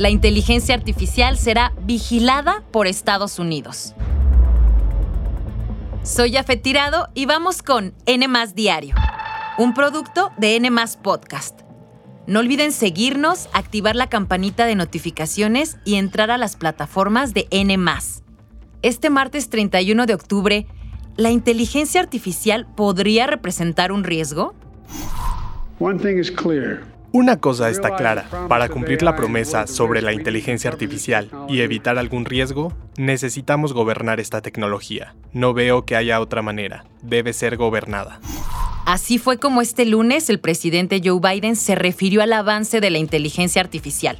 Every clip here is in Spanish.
La inteligencia artificial será vigilada por Estados Unidos. Soy Jafet Tirado y vamos con N Diario, un producto de N Podcast. No olviden seguirnos, activar la campanita de notificaciones y entrar a las plataformas de N. Este martes 31 de octubre, ¿la inteligencia artificial podría representar un riesgo? Una cosa está clara, para cumplir la promesa sobre la inteligencia artificial y evitar algún riesgo, necesitamos gobernar esta tecnología. No veo que haya otra manera, debe ser gobernada. Así fue como este lunes el presidente Joe Biden se refirió al avance de la inteligencia artificial.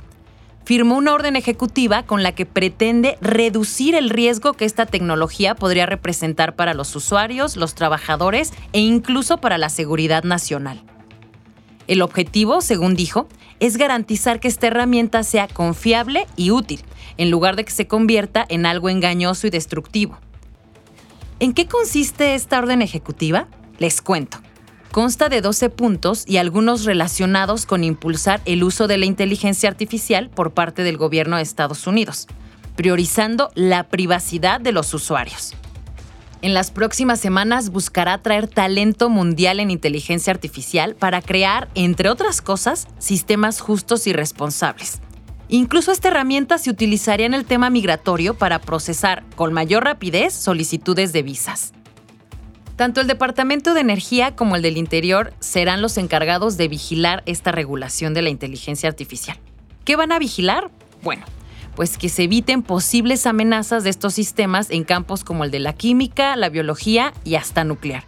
Firmó una orden ejecutiva con la que pretende reducir el riesgo que esta tecnología podría representar para los usuarios, los trabajadores e incluso para la seguridad nacional. El objetivo, según dijo, es garantizar que esta herramienta sea confiable y útil, en lugar de que se convierta en algo engañoso y destructivo. ¿En qué consiste esta orden ejecutiva? Les cuento. Consta de 12 puntos y algunos relacionados con impulsar el uso de la inteligencia artificial por parte del gobierno de Estados Unidos, priorizando la privacidad de los usuarios. En las próximas semanas buscará traer talento mundial en inteligencia artificial para crear, entre otras cosas, sistemas justos y responsables. Incluso esta herramienta se utilizaría en el tema migratorio para procesar con mayor rapidez solicitudes de visas. Tanto el Departamento de Energía como el del Interior serán los encargados de vigilar esta regulación de la inteligencia artificial. ¿Qué van a vigilar? Bueno, pues que se eviten posibles amenazas de estos sistemas en campos como el de la química, la biología y hasta nuclear.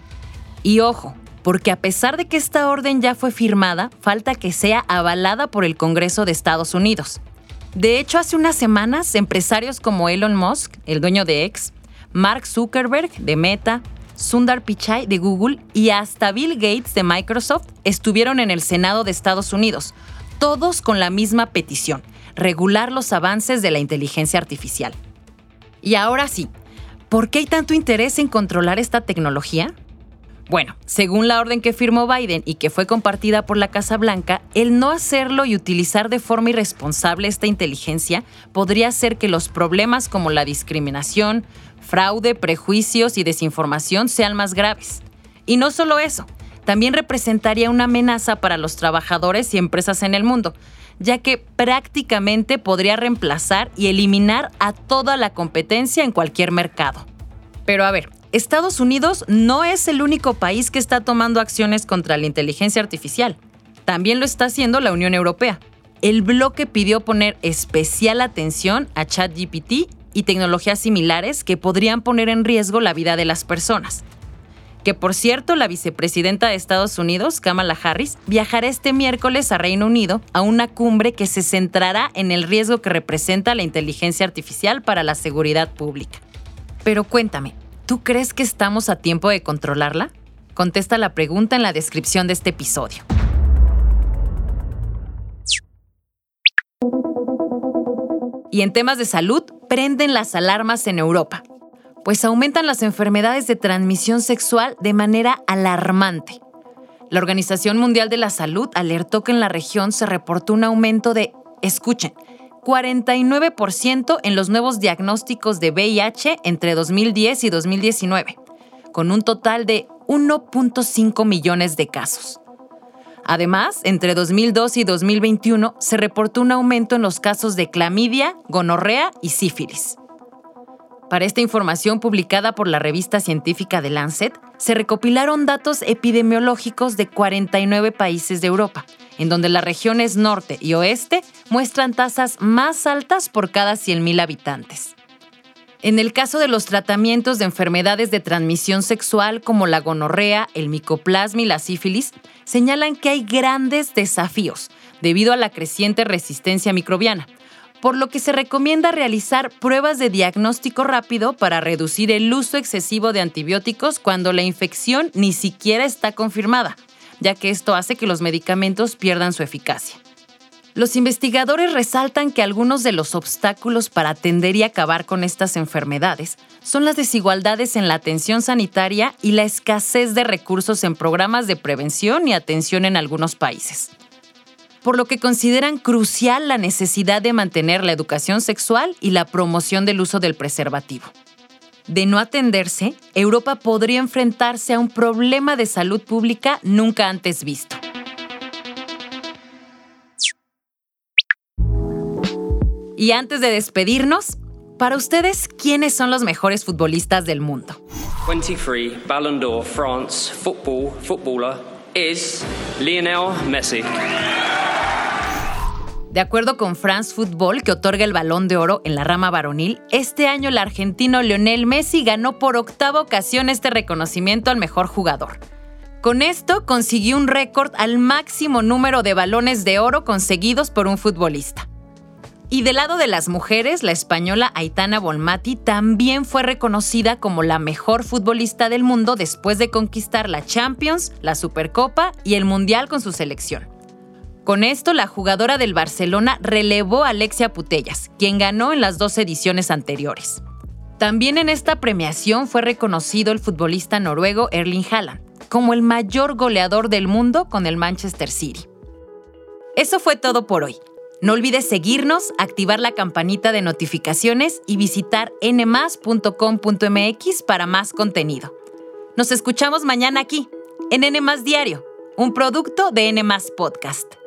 Y ojo, porque a pesar de que esta orden ya fue firmada, falta que sea avalada por el Congreso de Estados Unidos. De hecho, hace unas semanas, empresarios como Elon Musk, el dueño de X, Mark Zuckerberg de Meta, Sundar Pichai de Google y hasta Bill Gates de Microsoft estuvieron en el Senado de Estados Unidos, todos con la misma petición, regular los avances de la inteligencia artificial. Y ahora sí, ¿por qué hay tanto interés en controlar esta tecnología? Bueno, según la orden que firmó Biden y que fue compartida por la Casa Blanca, el no hacerlo y utilizar de forma irresponsable esta inteligencia podría hacer que los problemas como la discriminación, fraude, prejuicios y desinformación sean más graves. Y no solo eso, también representaría una amenaza para los trabajadores y empresas en el mundo, ya que prácticamente podría reemplazar y eliminar a toda la competencia en cualquier mercado. Pero a ver, Estados Unidos no es el único país que está tomando acciones contra la inteligencia artificial. También lo está haciendo la Unión Europea. El bloque pidió poner especial atención a ChatGPT y tecnologías similares que podrían poner en riesgo la vida de las personas que por cierto la vicepresidenta de Estados Unidos, Kamala Harris, viajará este miércoles a Reino Unido a una cumbre que se centrará en el riesgo que representa la inteligencia artificial para la seguridad pública. Pero cuéntame, ¿tú crees que estamos a tiempo de controlarla? Contesta la pregunta en la descripción de este episodio. Y en temas de salud, prenden las alarmas en Europa pues aumentan las enfermedades de transmisión sexual de manera alarmante. La Organización Mundial de la Salud alertó que en la región se reportó un aumento de, escuchen, 49% en los nuevos diagnósticos de VIH entre 2010 y 2019, con un total de 1.5 millones de casos. Además, entre 2002 y 2021 se reportó un aumento en los casos de clamidia, gonorrea y sífilis. Para esta información publicada por la revista científica The Lancet, se recopilaron datos epidemiológicos de 49 países de Europa, en donde las regiones norte y oeste muestran tasas más altas por cada 100.000 habitantes. En el caso de los tratamientos de enfermedades de transmisión sexual como la gonorrea, el micoplasma y la sífilis, señalan que hay grandes desafíos debido a la creciente resistencia microbiana, por lo que se recomienda realizar pruebas de diagnóstico rápido para reducir el uso excesivo de antibióticos cuando la infección ni siquiera está confirmada, ya que esto hace que los medicamentos pierdan su eficacia. Los investigadores resaltan que algunos de los obstáculos para atender y acabar con estas enfermedades son las desigualdades en la atención sanitaria y la escasez de recursos en programas de prevención y atención en algunos países. Por lo que consideran crucial la necesidad de mantener la educación sexual y la promoción del uso del preservativo. De no atenderse, Europa podría enfrentarse a un problema de salud pública nunca antes visto. Y antes de despedirnos, para ustedes, ¿quiénes son los mejores futbolistas del mundo? 23 Ballon d'Or France football footballer is Lionel Messi. De acuerdo con France Football, que otorga el balón de oro en la rama varonil, este año el argentino Lionel Messi ganó por octava ocasión este reconocimiento al mejor jugador. Con esto consiguió un récord al máximo número de balones de oro conseguidos por un futbolista. Y del lado de las mujeres, la española Aitana Bonmati también fue reconocida como la mejor futbolista del mundo después de conquistar la Champions, la Supercopa y el Mundial con su selección. Con esto, la jugadora del Barcelona relevó a Alexia Putellas, quien ganó en las dos ediciones anteriores. También en esta premiación fue reconocido el futbolista noruego Erling Haaland como el mayor goleador del mundo con el Manchester City. Eso fue todo por hoy. No olvides seguirnos, activar la campanita de notificaciones y visitar nmas.com.mx para más contenido. Nos escuchamos mañana aquí, en N Diario, un producto de N Podcast.